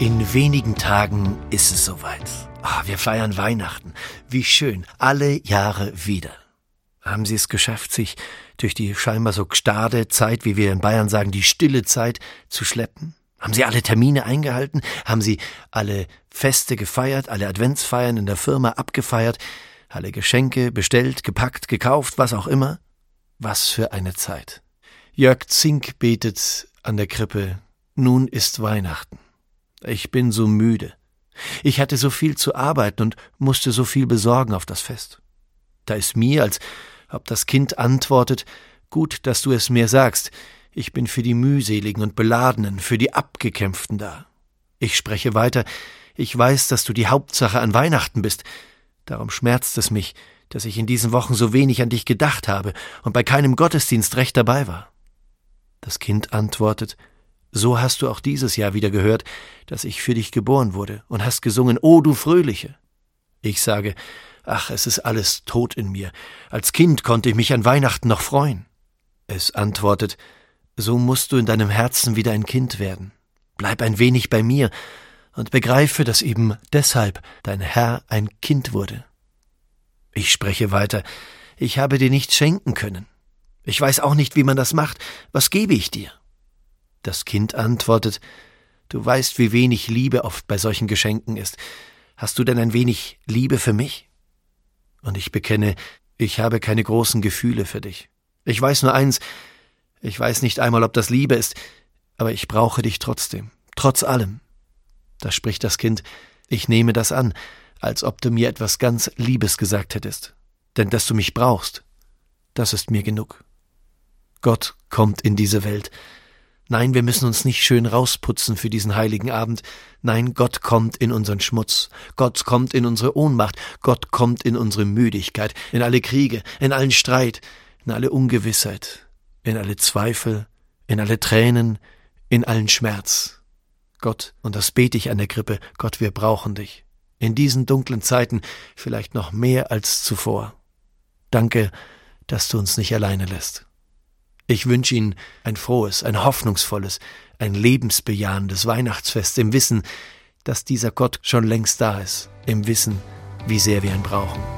In wenigen Tagen ist es soweit. Ah, wir feiern Weihnachten. Wie schön. Alle Jahre wieder. Haben Sie es geschafft, sich durch die scheinbar so gstade Zeit, wie wir in Bayern sagen, die stille Zeit zu schleppen? Haben Sie alle Termine eingehalten? Haben Sie alle Feste gefeiert, alle Adventsfeiern in der Firma abgefeiert, alle Geschenke bestellt, gepackt, gekauft, was auch immer? Was für eine Zeit. Jörg Zink betet an der Krippe, nun ist Weihnachten. Ich bin so müde. Ich hatte so viel zu arbeiten und musste so viel besorgen auf das Fest. Da ist mir, als ob das Kind antwortet, gut, dass du es mir sagst, ich bin für die mühseligen und beladenen, für die abgekämpften da. Ich spreche weiter, ich weiß, dass du die Hauptsache an Weihnachten bist, darum schmerzt es mich, dass ich in diesen Wochen so wenig an dich gedacht habe und bei keinem Gottesdienst recht dabei war. Das Kind antwortet, so hast du auch dieses Jahr wieder gehört, dass ich für dich geboren wurde und hast gesungen, O du Fröhliche. Ich sage, ach, es ist alles tot in mir. Als Kind konnte ich mich an Weihnachten noch freuen. Es antwortet, so musst du in deinem Herzen wieder ein Kind werden. Bleib ein wenig bei mir und begreife, dass eben deshalb dein Herr ein Kind wurde. Ich spreche weiter, ich habe dir nichts schenken können. Ich weiß auch nicht, wie man das macht. Was gebe ich dir? Das Kind antwortet Du weißt, wie wenig Liebe oft bei solchen Geschenken ist. Hast du denn ein wenig Liebe für mich? Und ich bekenne, ich habe keine großen Gefühle für dich. Ich weiß nur eins, ich weiß nicht einmal, ob das Liebe ist, aber ich brauche dich trotzdem, trotz allem. Da spricht das Kind, ich nehme das an, als ob du mir etwas ganz Liebes gesagt hättest. Denn dass du mich brauchst, das ist mir genug. Gott kommt in diese Welt, Nein, wir müssen uns nicht schön rausputzen für diesen heiligen Abend. Nein, Gott kommt in unseren Schmutz. Gott kommt in unsere Ohnmacht. Gott kommt in unsere Müdigkeit, in alle Kriege, in allen Streit, in alle Ungewissheit, in alle Zweifel, in alle Tränen, in allen Schmerz. Gott, und das bete ich an der Krippe, Gott, wir brauchen dich. In diesen dunklen Zeiten vielleicht noch mehr als zuvor. Danke, dass du uns nicht alleine lässt. Ich wünsche Ihnen ein frohes, ein hoffnungsvolles, ein lebensbejahendes Weihnachtsfest im Wissen, dass dieser Gott schon längst da ist, im Wissen, wie sehr wir ihn brauchen.